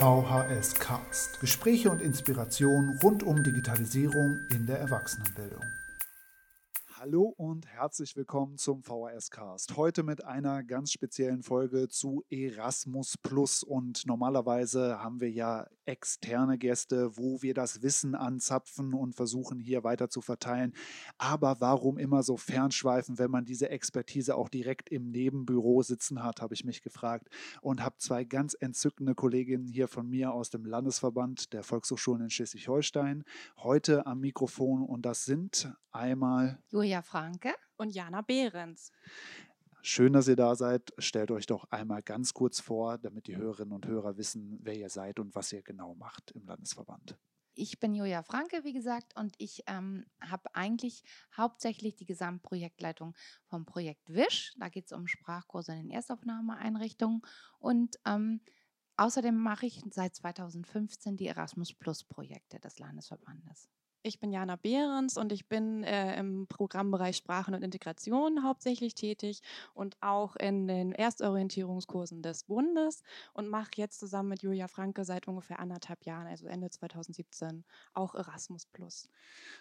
VHS Cast. Gespräche und Inspiration rund um Digitalisierung in der Erwachsenenbildung. Hallo und herzlich willkommen zum VHS Cast. Heute mit einer ganz speziellen Folge zu Erasmus Plus. Und normalerweise haben wir ja externe Gäste, wo wir das Wissen anzapfen und versuchen hier weiter zu verteilen. Aber warum immer so fernschweifen, wenn man diese Expertise auch direkt im Nebenbüro sitzen hat, habe ich mich gefragt und habe zwei ganz entzückende Kolleginnen hier von mir aus dem Landesverband der Volkshochschulen in Schleswig-Holstein heute am Mikrofon und das sind einmal Julia Julia Franke und Jana Behrens. Schön, dass ihr da seid. Stellt euch doch einmal ganz kurz vor, damit die Hörerinnen und Hörer wissen, wer ihr seid und was ihr genau macht im Landesverband. Ich bin Julia Franke, wie gesagt, und ich ähm, habe eigentlich hauptsächlich die Gesamtprojektleitung vom Projekt WISH. Da geht es um Sprachkurse in den Erstaufnahmeeinrichtungen. Und ähm, außerdem mache ich seit 2015 die Erasmus Plus Projekte des Landesverbandes. Ich bin Jana Behrens und ich bin äh, im Programmbereich Sprachen und Integration hauptsächlich tätig und auch in den Erstorientierungskursen des Bundes und mache jetzt zusammen mit Julia Franke seit ungefähr anderthalb Jahren, also Ende 2017, auch Erasmus.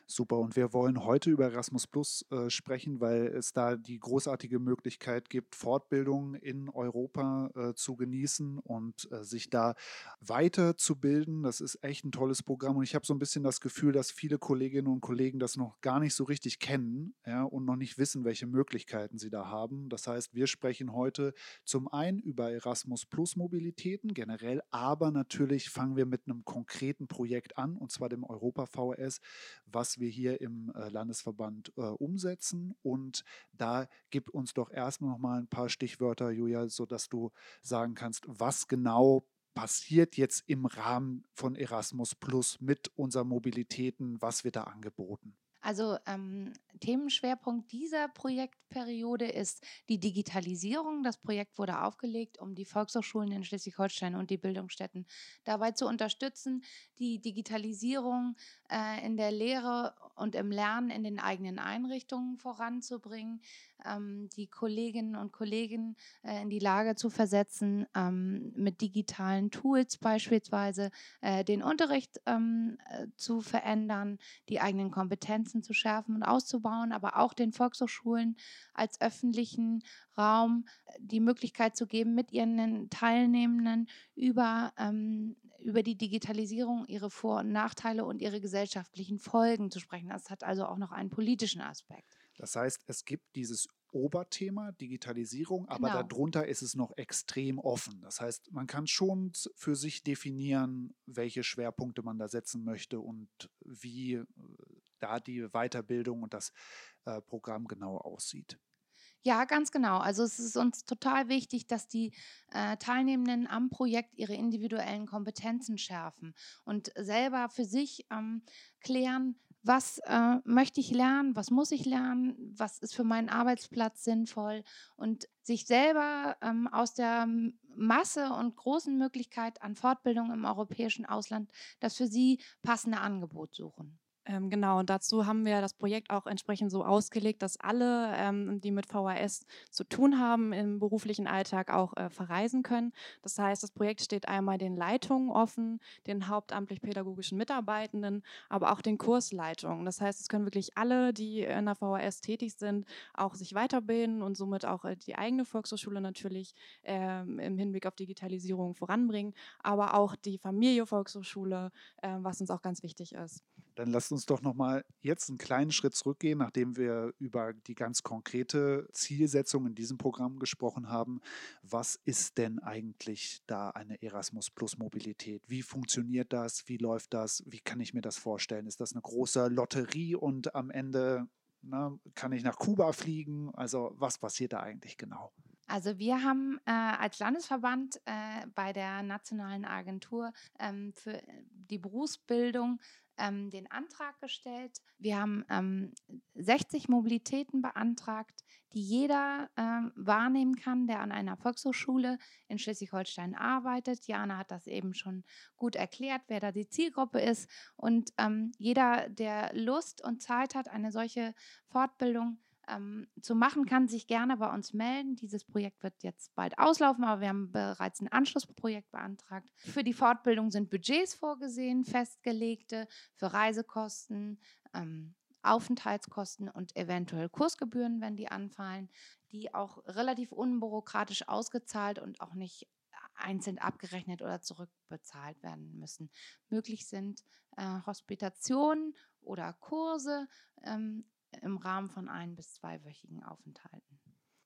Super, und wir wollen heute über Erasmus Plus äh, sprechen, weil es da die großartige Möglichkeit gibt, Fortbildung in Europa äh, zu genießen und äh, sich da weiterzubilden. Das ist echt ein tolles Programm und ich habe so ein bisschen das Gefühl, dass viele viele Kolleginnen und Kollegen das noch gar nicht so richtig kennen ja, und noch nicht wissen, welche Möglichkeiten sie da haben. Das heißt, wir sprechen heute zum einen über Erasmus Plus Mobilitäten generell, aber natürlich fangen wir mit einem konkreten Projekt an, und zwar dem Europa VS, was wir hier im äh, Landesverband äh, umsetzen. Und da gibt uns doch erstmal noch mal ein paar Stichwörter, Julia, sodass du sagen kannst, was genau passiert jetzt im Rahmen von Erasmus Plus mit unseren Mobilitäten? Was wird da angeboten? Also ähm, Themenschwerpunkt dieser Projektperiode ist die Digitalisierung. Das Projekt wurde aufgelegt, um die Volkshochschulen in Schleswig-Holstein und die Bildungsstätten dabei zu unterstützen, die Digitalisierung äh, in der Lehre und im Lernen in den eigenen Einrichtungen voranzubringen, ähm, die Kolleginnen und Kollegen äh, in die Lage zu versetzen, ähm, mit digitalen Tools beispielsweise äh, den Unterricht ähm, äh, zu verändern, die eigenen Kompetenzen zu schärfen und auszubauen, aber auch den Volkshochschulen als öffentlichen Raum äh, die Möglichkeit zu geben, mit ihren Teilnehmenden über, ähm, über die Digitalisierung, ihre Vor- und Nachteile und ihre gesellschaftlichen Folgen zu sprechen. Das hat also auch noch einen politischen Aspekt. Das heißt, es gibt dieses Oberthema Digitalisierung, aber genau. darunter ist es noch extrem offen. Das heißt, man kann schon für sich definieren, welche Schwerpunkte man da setzen möchte und wie äh, da die Weiterbildung und das äh, Programm genau aussieht. Ja, ganz genau. Also es ist uns total wichtig, dass die äh, Teilnehmenden am Projekt ihre individuellen Kompetenzen schärfen und selber für sich ähm, klären, was äh, möchte ich lernen, was muss ich lernen, was ist für meinen Arbeitsplatz sinnvoll und sich selber ähm, aus der Masse und großen Möglichkeit an Fortbildung im europäischen Ausland das für sie passende Angebot suchen. Ähm, genau, und dazu haben wir das Projekt auch entsprechend so ausgelegt, dass alle, ähm, die mit VHS zu tun haben, im beruflichen Alltag auch äh, verreisen können. Das heißt, das Projekt steht einmal den Leitungen offen, den hauptamtlich-pädagogischen Mitarbeitenden, aber auch den Kursleitungen. Das heißt, es können wirklich alle, die in der VHS tätig sind, auch sich weiterbilden und somit auch äh, die eigene Volkshochschule natürlich äh, im Hinblick auf Digitalisierung voranbringen, aber auch die Familie Volkshochschule, äh, was uns auch ganz wichtig ist. Dann lasst uns doch nochmal jetzt einen kleinen Schritt zurückgehen, nachdem wir über die ganz konkrete Zielsetzung in diesem Programm gesprochen haben. Was ist denn eigentlich da eine Erasmus Plus Mobilität? Wie funktioniert das? Wie läuft das? Wie kann ich mir das vorstellen? Ist das eine große Lotterie und am Ende na, ne, kann ich nach Kuba fliegen? Also was passiert da eigentlich genau? Also wir haben äh, als Landesverband äh, bei der Nationalen Agentur ähm, für die Berufsbildung ähm, den Antrag gestellt. Wir haben ähm, 60 Mobilitäten beantragt, die jeder ähm, wahrnehmen kann, der an einer Volkshochschule in Schleswig-Holstein arbeitet. Jana hat das eben schon gut erklärt, wer da die Zielgruppe ist. Und ähm, jeder, der Lust und Zeit hat, eine solche Fortbildung ähm, zu machen, kann sich gerne bei uns melden. Dieses Projekt wird jetzt bald auslaufen, aber wir haben bereits ein Anschlussprojekt beantragt. Für die Fortbildung sind Budgets vorgesehen, festgelegte, für Reisekosten, ähm, Aufenthaltskosten und eventuell Kursgebühren, wenn die anfallen, die auch relativ unbürokratisch ausgezahlt und auch nicht einzeln abgerechnet oder zurückbezahlt werden müssen. Möglich sind äh, Hospitationen oder Kurse ähm, im Rahmen von ein- bis zweiwöchigen Aufenthalten.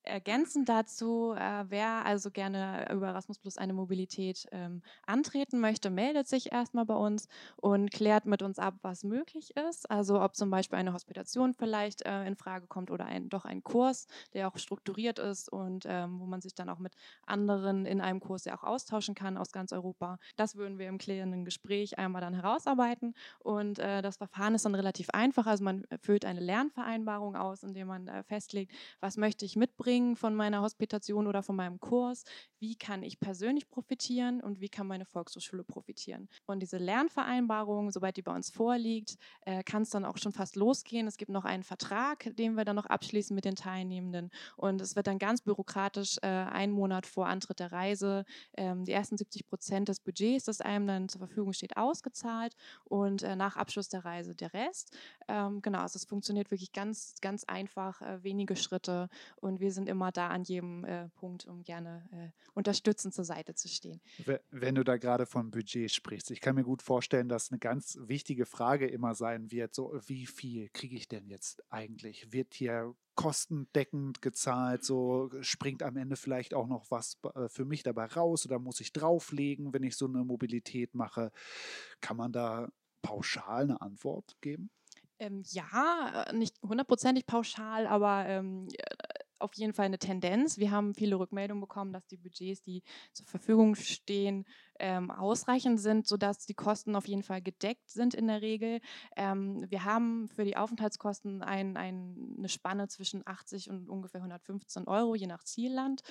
Ergänzend dazu, äh, wer also gerne über Erasmus Plus eine Mobilität ähm, antreten möchte, meldet sich erstmal bei uns und klärt mit uns ab, was möglich ist. Also ob zum Beispiel eine Hospitation vielleicht äh, in Frage kommt oder ein, doch ein Kurs, der auch strukturiert ist und ähm, wo man sich dann auch mit anderen in einem Kurs ja auch austauschen kann aus ganz Europa. Das würden wir im klärenden Gespräch einmal dann herausarbeiten. Und äh, das Verfahren ist dann relativ einfach. Also man füllt eine Lernvereinbarung aus, indem man äh, festlegt, was möchte ich mitbringen mitbringen von meiner Hospitation oder von meinem Kurs? Wie kann ich persönlich profitieren und wie kann meine Volkshochschule profitieren? Und diese Lernvereinbarung, sobald die bei uns vorliegt, äh, kann es dann auch schon fast losgehen. Es gibt noch einen Vertrag, den wir dann noch abschließen mit den Teilnehmenden. Und es wird dann ganz bürokratisch äh, einen Monat vor Antritt der Reise ähm, die ersten 70 Prozent des Budgets, das einem dann zur Verfügung steht, ausgezahlt und äh, nach Abschluss der Reise der Rest. Ähm, genau, also es funktioniert wirklich ganz, ganz einfach, wenige Schritte und wir sind sind immer da an jedem äh, Punkt, um gerne äh, unterstützend zur Seite zu stehen. Wenn du da gerade von Budget sprichst, ich kann mir gut vorstellen, dass eine ganz wichtige Frage immer sein wird, so wie viel kriege ich denn jetzt eigentlich? Wird hier kostendeckend gezahlt, so springt am Ende vielleicht auch noch was äh, für mich dabei raus oder muss ich drauflegen, wenn ich so eine Mobilität mache? Kann man da pauschal eine Antwort geben? Ähm, ja, äh, nicht hundertprozentig pauschal, aber ähm, auf jeden Fall eine Tendenz. Wir haben viele Rückmeldungen bekommen, dass die Budgets, die zur Verfügung stehen, ähm, ausreichend sind, sodass die Kosten auf jeden Fall gedeckt sind in der Regel. Ähm, wir haben für die Aufenthaltskosten ein, ein, eine Spanne zwischen 80 und ungefähr 115 Euro, je nach Zielland.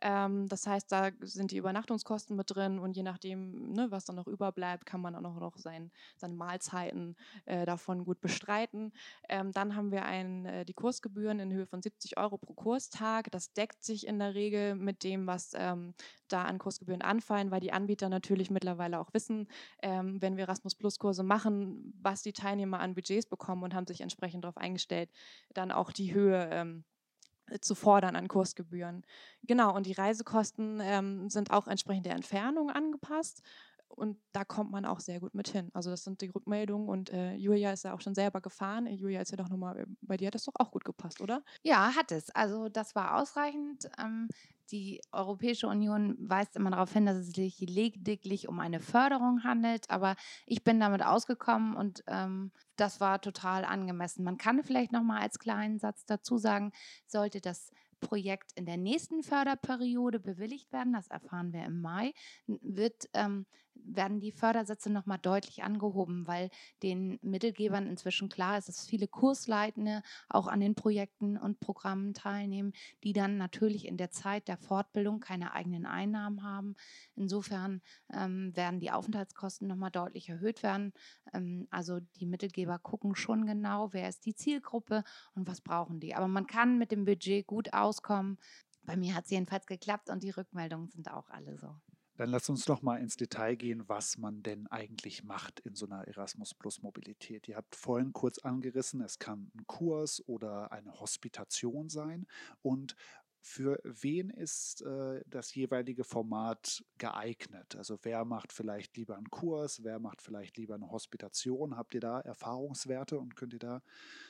Ähm, das heißt, da sind die Übernachtungskosten mit drin und je nachdem, ne, was dann noch überbleibt, kann man auch noch sein, seine Mahlzeiten äh, davon gut bestreiten. Ähm, dann haben wir ein, äh, die Kursgebühren in Höhe von 70 Euro pro Kurstag. Das deckt sich in der Regel mit dem, was ähm, da an Kursgebühren anfallen, weil die Anbieter natürlich mittlerweile auch wissen, ähm, wenn wir Erasmus Plus Kurse machen, was die Teilnehmer an Budgets bekommen und haben sich entsprechend darauf eingestellt, dann auch die Höhe ähm, zu fordern an Kursgebühren. Genau, und die Reisekosten ähm, sind auch entsprechend der Entfernung angepasst. Und da kommt man auch sehr gut mit hin. Also das sind die Rückmeldungen und äh, Julia ist ja auch schon selber gefahren. Julia ist ja doch nochmal, bei dir hat das doch auch gut gepasst, oder? Ja, hat es. Also das war ausreichend. Ähm, die Europäische Union weist immer darauf hin, dass es sich lediglich um eine Förderung handelt, aber ich bin damit ausgekommen und ähm, das war total angemessen. Man kann vielleicht noch mal als kleinen Satz dazu sagen, sollte das Projekt in der nächsten Förderperiode bewilligt werden, das erfahren wir im Mai, wird ähm, werden die Fördersätze nochmal deutlich angehoben, weil den Mittelgebern inzwischen klar ist, dass viele Kursleitende auch an den Projekten und Programmen teilnehmen, die dann natürlich in der Zeit der Fortbildung keine eigenen Einnahmen haben. Insofern ähm, werden die Aufenthaltskosten nochmal deutlich erhöht werden. Ähm, also die Mittelgeber gucken schon genau, wer ist die Zielgruppe und was brauchen die. Aber man kann mit dem Budget gut auskommen. Bei mir hat es jedenfalls geklappt und die Rückmeldungen sind auch alle so. Dann lass uns doch mal ins Detail gehen, was man denn eigentlich macht in so einer Erasmus Plus Mobilität. Ihr habt vorhin kurz angerissen, es kann ein Kurs oder eine Hospitation sein. Und für wen ist äh, das jeweilige Format geeignet? Also wer macht vielleicht lieber einen Kurs, wer macht vielleicht lieber eine Hospitation? Habt ihr da Erfahrungswerte und könnt ihr da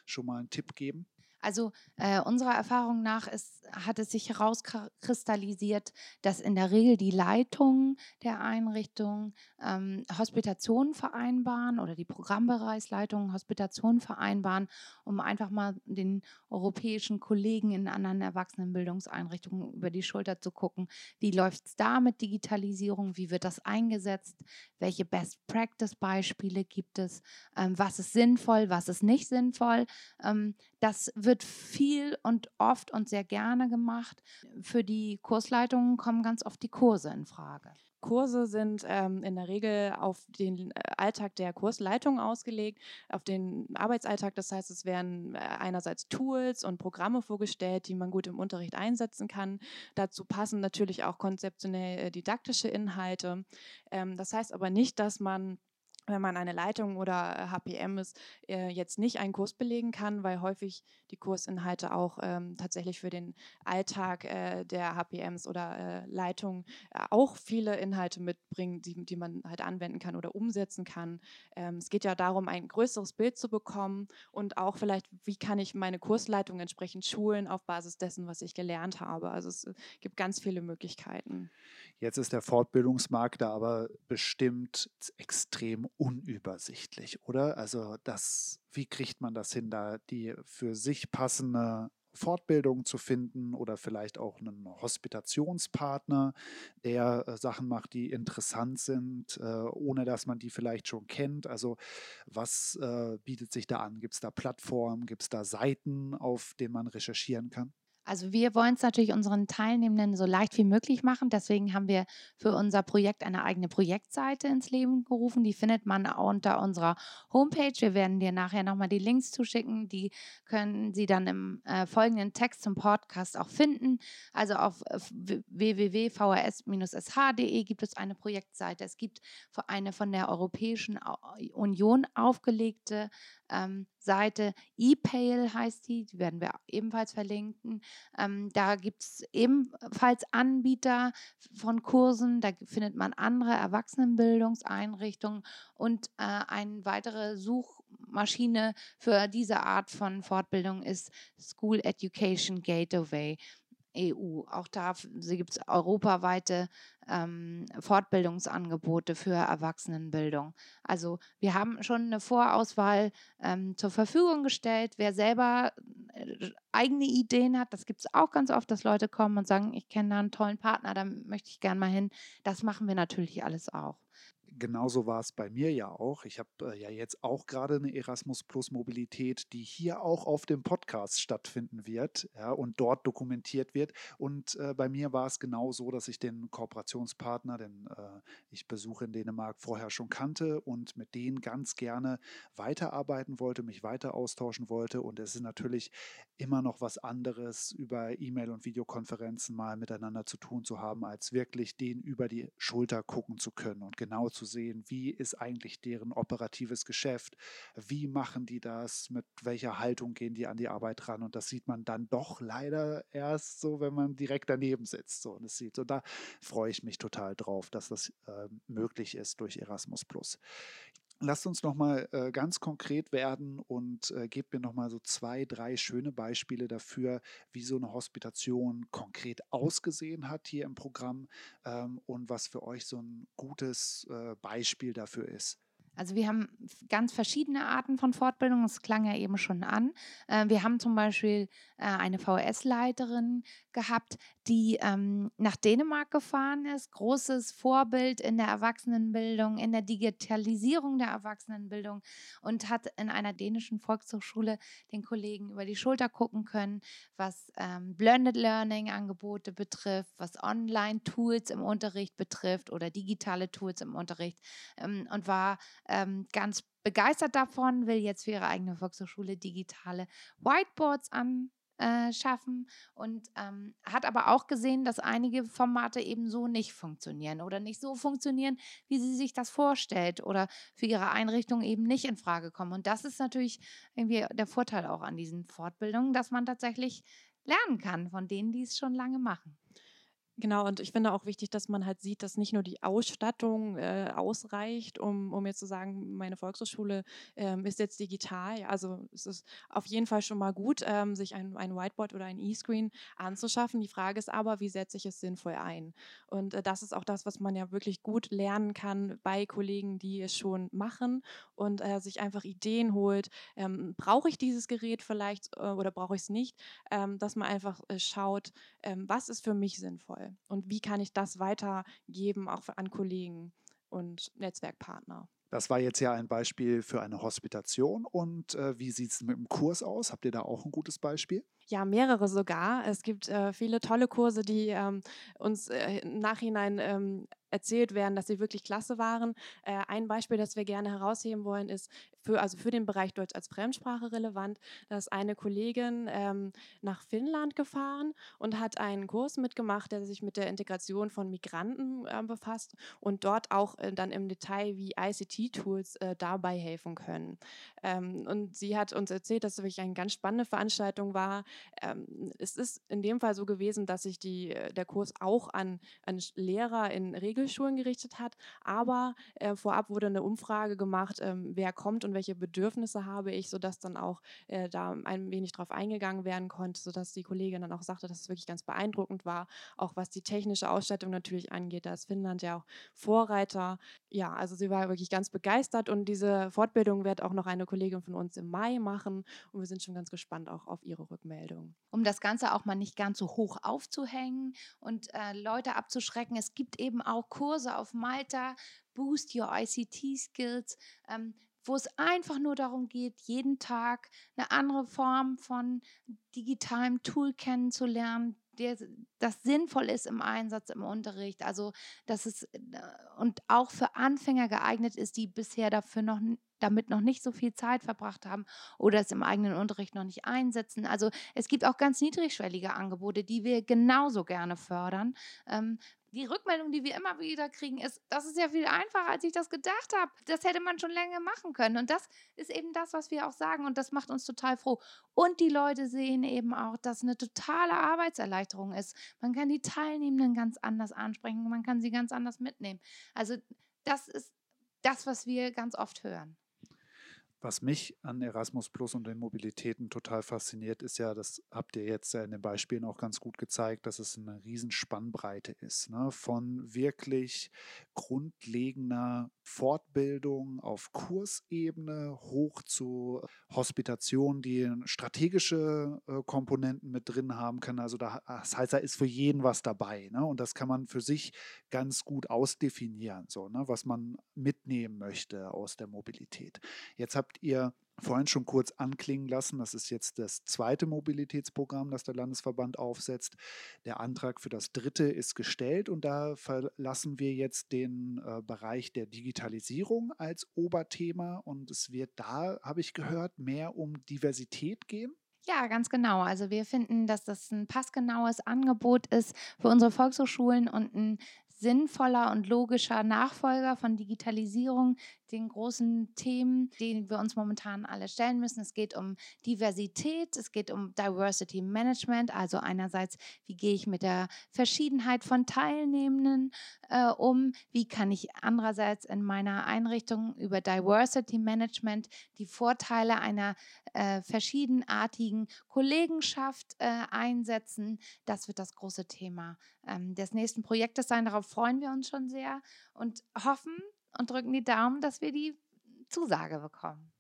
schon mal einen Tipp geben? Also äh, unserer Erfahrung nach ist, hat es sich herauskristallisiert, dass in der Regel die Leitungen der Einrichtung ähm, Hospitationen vereinbaren oder die Programmbereichsleitungen Hospitationen vereinbaren, um einfach mal den europäischen Kollegen in anderen Erwachsenenbildungseinrichtungen über die Schulter zu gucken, wie läuft es da mit Digitalisierung, wie wird das eingesetzt, welche Best-Practice-Beispiele gibt es, ähm, was ist sinnvoll, was ist nicht sinnvoll. Ähm, das wird viel und oft und sehr gerne gemacht. Für die Kursleitungen kommen ganz oft die Kurse in Frage. Kurse sind ähm, in der Regel auf den äh, Alltag der Kursleitung ausgelegt, auf den Arbeitsalltag. Das heißt, es werden äh, einerseits Tools und Programme vorgestellt, die man gut im Unterricht einsetzen kann. Dazu passen natürlich auch konzeptionell äh, didaktische Inhalte. Ähm, das heißt aber nicht, dass man wenn man eine Leitung oder HPM ist, äh, jetzt nicht einen Kurs belegen kann, weil häufig die Kursinhalte auch ähm, tatsächlich für den Alltag äh, der HPMs oder äh, Leitungen äh, auch viele Inhalte mitbringen, die, die man halt anwenden kann oder umsetzen kann. Ähm, es geht ja darum, ein größeres Bild zu bekommen und auch vielleicht, wie kann ich meine Kursleitung entsprechend schulen auf Basis dessen, was ich gelernt habe. Also es äh, gibt ganz viele Möglichkeiten. Jetzt ist der Fortbildungsmarkt da aber bestimmt extrem unübersichtlich, oder? Also das, wie kriegt man das hin, da die für sich passende Fortbildung zu finden oder vielleicht auch einen Hospitationspartner, der äh, Sachen macht, die interessant sind, äh, ohne dass man die vielleicht schon kennt. Also was äh, bietet sich da an? Gibt es da Plattformen, gibt es da Seiten, auf denen man recherchieren kann? Also wir wollen es natürlich unseren Teilnehmenden so leicht wie möglich machen. Deswegen haben wir für unser Projekt eine eigene Projektseite ins Leben gerufen. Die findet man unter unserer Homepage. Wir werden dir nachher nochmal die Links zuschicken. Die können Sie dann im äh, folgenden Text zum Podcast auch finden. Also auf äh, www.vrs-sh.de gibt es eine Projektseite. Es gibt eine von der Europäischen Union aufgelegte ähm, Seite. ePale heißt die, die werden wir ebenfalls verlinken. Ähm, da gibt es ebenfalls Anbieter von Kursen, da findet man andere Erwachsenenbildungseinrichtungen und äh, eine weitere Suchmaschine für diese Art von Fortbildung ist School Education Gateway. EU. Auch da gibt es europaweite ähm, Fortbildungsangebote für Erwachsenenbildung. Also wir haben schon eine Vorauswahl ähm, zur Verfügung gestellt. Wer selber äh, eigene Ideen hat, das gibt es auch ganz oft, dass Leute kommen und sagen, ich kenne da einen tollen Partner, da möchte ich gerne mal hin. Das machen wir natürlich alles auch genauso war es bei mir ja auch. Ich habe äh, ja jetzt auch gerade eine Erasmus Plus Mobilität, die hier auch auf dem Podcast stattfinden wird ja, und dort dokumentiert wird. Und äh, bei mir war es genau so, dass ich den Kooperationspartner, den äh, ich Besuche in Dänemark vorher schon kannte und mit denen ganz gerne weiterarbeiten wollte, mich weiter austauschen wollte. Und es ist natürlich immer noch was anderes, über E-Mail und Videokonferenzen mal miteinander zu tun zu haben, als wirklich den über die Schulter gucken zu können und genau zu sehen, wie ist eigentlich deren operatives Geschäft, wie machen die das, mit welcher Haltung gehen die an die Arbeit ran und das sieht man dann doch leider erst so, wenn man direkt daneben sitzt so und es sieht. Und da freue ich mich total drauf, dass das äh, möglich ist durch Erasmus. Lasst uns nochmal äh, ganz konkret werden und äh, gebt mir nochmal so zwei, drei schöne Beispiele dafür, wie so eine Hospitation konkret ausgesehen hat hier im Programm ähm, und was für euch so ein gutes äh, Beispiel dafür ist. Also wir haben ganz verschiedene Arten von Fortbildung, das klang ja eben schon an. Äh, wir haben zum Beispiel äh, eine VHS-Leiterin gehabt, die ähm, nach Dänemark gefahren ist, großes Vorbild in der Erwachsenenbildung, in der Digitalisierung der Erwachsenenbildung und hat in einer dänischen Volkshochschule den Kollegen über die Schulter gucken können, was ähm, Blended Learning-Angebote betrifft, was Online-Tools im Unterricht betrifft oder digitale Tools im Unterricht ähm, und war ähm, ganz begeistert davon, will jetzt für ihre eigene Volkshochschule digitale Whiteboards anschaffen äh, und ähm, hat aber auch gesehen, dass einige Formate eben so nicht funktionieren oder nicht so funktionieren, wie sie sich das vorstellt oder für ihre Einrichtung eben nicht in Frage kommen. Und das ist natürlich irgendwie der Vorteil auch an diesen Fortbildungen, dass man tatsächlich lernen kann von denen, die es schon lange machen. Genau, und ich finde auch wichtig, dass man halt sieht, dass nicht nur die Ausstattung äh, ausreicht, um, um jetzt zu sagen, meine Volkshochschule ähm, ist jetzt digital. Also es ist auf jeden Fall schon mal gut, ähm, sich ein, ein Whiteboard oder ein E-Screen anzuschaffen. Die Frage ist aber, wie setze ich es sinnvoll ein? Und äh, das ist auch das, was man ja wirklich gut lernen kann bei Kollegen, die es schon machen und äh, sich einfach Ideen holt. Ähm, brauche ich dieses Gerät vielleicht äh, oder brauche ich es nicht? Ähm, dass man einfach äh, schaut, ähm, was ist für mich sinnvoll? Und wie kann ich das weitergeben, auch an Kollegen und Netzwerkpartner? Das war jetzt ja ein Beispiel für eine Hospitation. Und äh, wie sieht es mit dem Kurs aus? Habt ihr da auch ein gutes Beispiel? Ja, mehrere sogar. Es gibt äh, viele tolle Kurse, die ähm, uns äh, im Nachhinein ähm, erzählt werden, dass sie wirklich klasse waren. Äh, ein Beispiel, das wir gerne herausheben wollen, ist für, also für den Bereich Deutsch als Fremdsprache relevant. Da ist eine Kollegin ähm, nach Finnland gefahren und hat einen Kurs mitgemacht, der sich mit der Integration von Migranten äh, befasst und dort auch äh, dann im Detail, wie ICT-Tools äh, dabei helfen können. Ähm, und sie hat uns erzählt, dass es wirklich eine ganz spannende Veranstaltung war. Ähm, es ist in dem Fall so gewesen, dass sich die, äh, der Kurs auch an, an Lehrer in Regelschulen gerichtet hat, aber äh, vorab wurde eine Umfrage gemacht, ähm, wer kommt und welche Bedürfnisse habe ich, sodass dann auch äh, da ein wenig drauf eingegangen werden konnte, sodass die Kollegin dann auch sagte, dass es wirklich ganz beeindruckend war, auch was die technische Ausstattung natürlich angeht. Da ist Finnland ja auch Vorreiter. Ja, also sie war wirklich ganz begeistert und diese Fortbildung wird auch noch eine Kollegin von uns im Mai machen und wir sind schon ganz gespannt auch auf ihre Rückmeldung. Um das Ganze auch mal nicht ganz so hoch aufzuhängen und äh, Leute abzuschrecken, es gibt eben auch Kurse auf Malta, Boost Your ICT Skills. Ähm, wo es einfach nur darum geht, jeden Tag eine andere Form von digitalem Tool kennenzulernen, der, das sinnvoll ist im Einsatz im Unterricht. Also, dass es äh, und auch für Anfänger geeignet ist, die bisher dafür noch damit noch nicht so viel Zeit verbracht haben oder es im eigenen Unterricht noch nicht einsetzen. Also es gibt auch ganz niedrigschwellige Angebote, die wir genauso gerne fördern, ähm, die Rückmeldung, die wir immer wieder kriegen, ist, das ist ja viel einfacher, als ich das gedacht habe. Das hätte man schon länger machen können. Und das ist eben das, was wir auch sagen. Und das macht uns total froh. Und die Leute sehen eben auch, dass eine totale Arbeitserleichterung ist. Man kann die Teilnehmenden ganz anders ansprechen. Man kann sie ganz anders mitnehmen. Also das ist das, was wir ganz oft hören. Was mich an Erasmus Plus und den Mobilitäten total fasziniert, ist ja, das habt ihr jetzt in den Beispielen auch ganz gut gezeigt, dass es eine Riesenspannbreite ist. Ne? Von wirklich grundlegender Fortbildung auf Kursebene hoch zu Hospitation, die strategische äh, Komponenten mit drin haben kann. Also da, das heißt, da ist für jeden was dabei. Ne? Und das kann man für sich ganz gut ausdefinieren, so, ne? was man mitnehmen möchte aus der Mobilität. Jetzt habt habt ihr vorhin schon kurz anklingen lassen. Das ist jetzt das zweite Mobilitätsprogramm, das der Landesverband aufsetzt. Der Antrag für das dritte ist gestellt und da verlassen wir jetzt den äh, Bereich der Digitalisierung als Oberthema und es wird da, habe ich gehört, mehr um Diversität gehen. Ja, ganz genau. Also wir finden, dass das ein passgenaues Angebot ist für unsere Volkshochschulen und ein sinnvoller und logischer Nachfolger von Digitalisierung, den großen Themen, denen wir uns momentan alle stellen müssen. Es geht um Diversität, es geht um Diversity Management, also einerseits, wie gehe ich mit der Verschiedenheit von Teilnehmenden äh, um, wie kann ich andererseits in meiner Einrichtung über Diversity Management die Vorteile einer äh, verschiedenartigen Kollegenschaft äh, einsetzen. Das wird das große Thema ähm, des nächsten Projektes sein. Darauf freuen wir uns schon sehr und hoffen, und drücken die Daumen, dass wir die Zusage bekommen.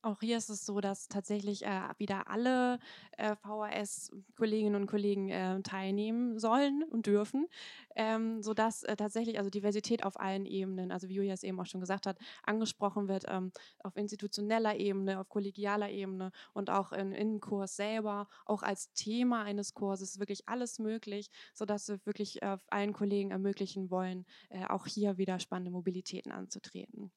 Auch hier ist es so, dass tatsächlich äh, wieder alle äh, VHS-Kolleginnen und Kollegen äh, teilnehmen sollen und dürfen, ähm, sodass äh, tatsächlich also Diversität auf allen Ebenen, also wie Julia es eben auch schon gesagt hat, angesprochen wird, ähm, auf institutioneller Ebene, auf kollegialer Ebene und auch in, im Kurs selber, auch als Thema eines Kurses, wirklich alles möglich, sodass wir wirklich äh, allen Kollegen ermöglichen wollen, äh, auch hier wieder spannende Mobilitäten anzutreten.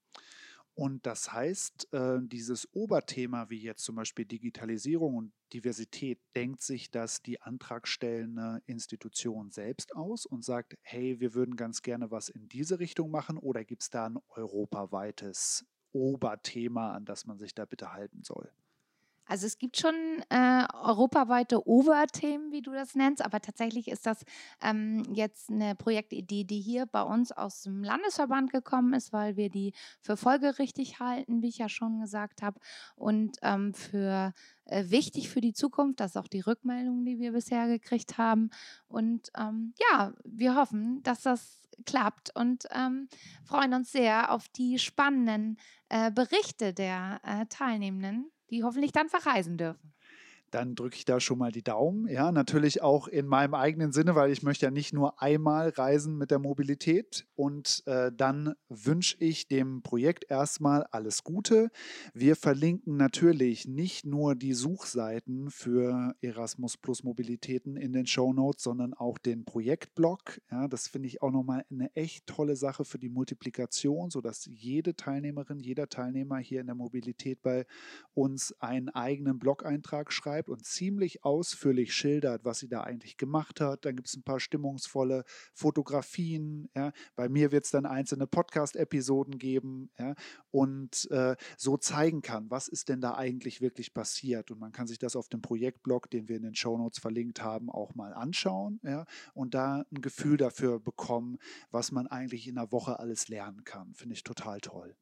Und das heißt, äh, dieses Oberthema wie jetzt zum Beispiel Digitalisierung und Diversität denkt sich das die antragstellende Institution selbst aus und sagt, hey, wir würden ganz gerne was in diese Richtung machen oder gibt es da ein europaweites Oberthema, an das man sich da bitte halten soll? Also es gibt schon äh, europaweite Oberthemen, wie du das nennst, aber tatsächlich ist das ähm, jetzt eine Projektidee, die hier bei uns aus dem Landesverband gekommen ist, weil wir die für folgerichtig halten, wie ich ja schon gesagt habe, und ähm, für äh, wichtig für die Zukunft. Das ist auch die Rückmeldung, die wir bisher gekriegt haben. Und ähm, ja, wir hoffen, dass das klappt und ähm, freuen uns sehr auf die spannenden äh, Berichte der äh, Teilnehmenden die hoffentlich dann verreisen dürfen. Dann drücke ich da schon mal die Daumen. Ja, natürlich auch in meinem eigenen Sinne, weil ich möchte ja nicht nur einmal reisen mit der Mobilität. Und äh, dann wünsche ich dem Projekt erstmal alles Gute. Wir verlinken natürlich nicht nur die Suchseiten für Erasmus Plus Mobilitäten in den Show Notes, sondern auch den Projektblog. Ja, das finde ich auch nochmal eine echt tolle Sache für die Multiplikation, sodass jede Teilnehmerin, jeder Teilnehmer hier in der Mobilität bei uns einen eigenen Blog-Eintrag schreibt schreibt und ziemlich ausführlich schildert, was sie da eigentlich gemacht hat. Dann gibt es ein paar stimmungsvolle Fotografien. Ja. Bei mir wird es dann einzelne Podcast-Episoden geben ja, und äh, so zeigen kann, was ist denn da eigentlich wirklich passiert. Und man kann sich das auf dem Projektblog, den wir in den Shownotes verlinkt haben, auch mal anschauen ja, und da ein Gefühl dafür bekommen, was man eigentlich in der Woche alles lernen kann. Finde ich total toll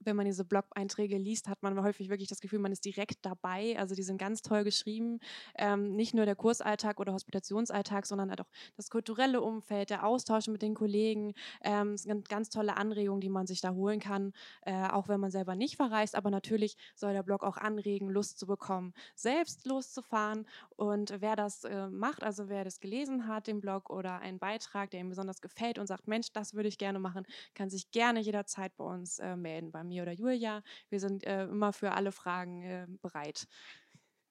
wenn man diese Blog-Einträge liest, hat man häufig wirklich das Gefühl, man ist direkt dabei. Also die sind ganz toll geschrieben. Ähm, nicht nur der Kursalltag oder Hospitationsalltag, sondern halt auch das kulturelle Umfeld, der Austausch mit den Kollegen. Ähm, es sind ganz tolle Anregungen, die man sich da holen kann, äh, auch wenn man selber nicht verreist. Aber natürlich soll der Blog auch anregen, Lust zu bekommen, selbst loszufahren. Und wer das äh, macht, also wer das gelesen hat, den Blog oder einen Beitrag, der ihm besonders gefällt und sagt, Mensch, das würde ich gerne machen, kann sich gerne jederzeit bei uns äh, melden beim mir oder Julia. Wir sind äh, immer für alle Fragen äh, bereit.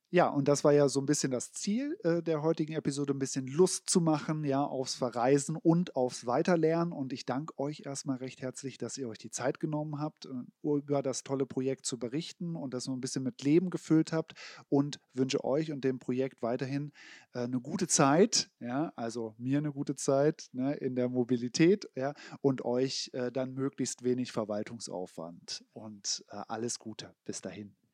Ja, und das war ja so ein bisschen das Ziel äh, der heutigen Episode, ein bisschen Lust zu machen, ja, aufs Verreisen und aufs Weiterlernen. Und ich danke euch erstmal recht herzlich, dass ihr euch die Zeit genommen habt, äh, über das tolle Projekt zu berichten und das so ein bisschen mit Leben gefüllt habt und wünsche euch und dem Projekt weiterhin äh, eine gute Zeit, ja, also mir eine gute Zeit ne, in der Mobilität, ja, und euch äh, dann möglichst wenig Verwaltungsaufwand und äh, alles Gute. Bis dahin.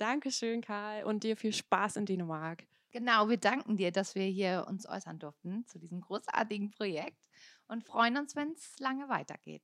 Dankeschön, Karl, und dir viel Spaß in Dänemark. Genau, wir danken dir, dass wir hier uns äußern durften zu diesem großartigen Projekt und freuen uns, wenn es lange weitergeht.